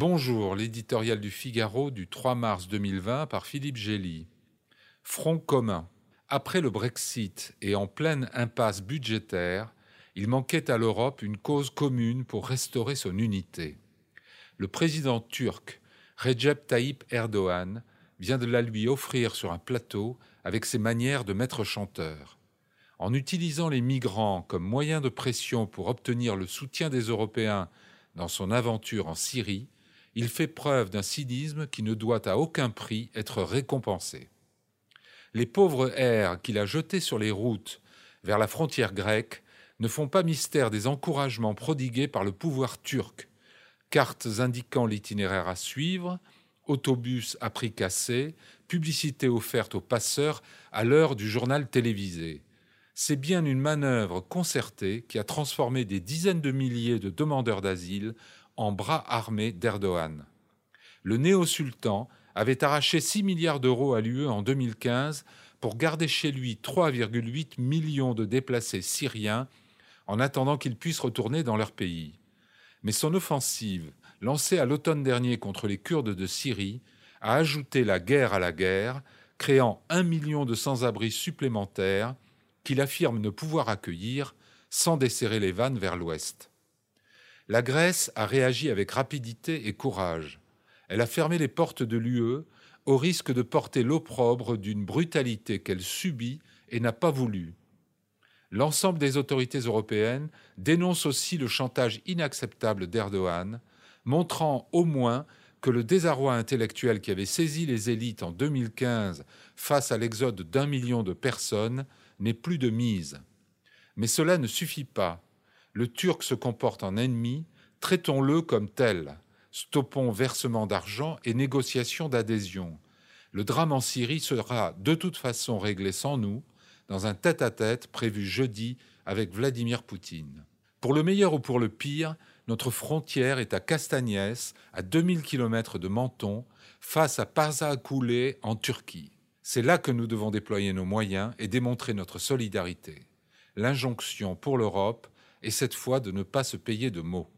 Bonjour, l'éditorial du Figaro du 3 mars 2020 par Philippe Gély. Front commun. Après le Brexit et en pleine impasse budgétaire, il manquait à l'Europe une cause commune pour restaurer son unité. Le président turc Recep Tayyip Erdogan vient de la lui offrir sur un plateau avec ses manières de maître chanteur. En utilisant les migrants comme moyen de pression pour obtenir le soutien des Européens dans son aventure en Syrie, il fait preuve d'un cynisme qui ne doit à aucun prix être récompensé les pauvres airs qu'il a jetés sur les routes vers la frontière grecque ne font pas mystère des encouragements prodigués par le pouvoir turc. Cartes indiquant l'itinéraire à suivre, autobus à prix cassé, publicité offerte aux passeurs à l'heure du journal télévisé. C'est bien une manœuvre concertée qui a transformé des dizaines de milliers de demandeurs d'asile en bras armés d'Erdogan. Le néo-sultan avait arraché 6 milliards d'euros à l'UE en 2015 pour garder chez lui 3,8 millions de déplacés syriens en attendant qu'ils puissent retourner dans leur pays. Mais son offensive, lancée à l'automne dernier contre les Kurdes de Syrie, a ajouté la guerre à la guerre, créant un million de sans-abri supplémentaires qu'il affirme ne pouvoir accueillir sans desserrer les vannes vers l'ouest. La Grèce a réagi avec rapidité et courage elle a fermé les portes de l'UE au risque de porter l'opprobre d'une brutalité qu'elle subit et n'a pas voulu. L'ensemble des autorités européennes dénoncent aussi le chantage inacceptable d'Erdogan, montrant au moins que le désarroi intellectuel qui avait saisi les élites en 2015 face à l'exode d'un million de personnes n'est plus de mise. Mais cela ne suffit pas. Le Turc se comporte en ennemi, traitons-le comme tel. Stoppons versement d'argent et négociation d'adhésion. Le drame en Syrie sera de toute façon réglé sans nous, dans un tête-à-tête prévu jeudi avec Vladimir Poutine. Pour le meilleur ou pour le pire, notre frontière est à Castagnès, à 2000 km de Menton, face à Pazakoulé en Turquie. C'est là que nous devons déployer nos moyens et démontrer notre solidarité. L'injonction pour l'Europe est cette fois de ne pas se payer de mots.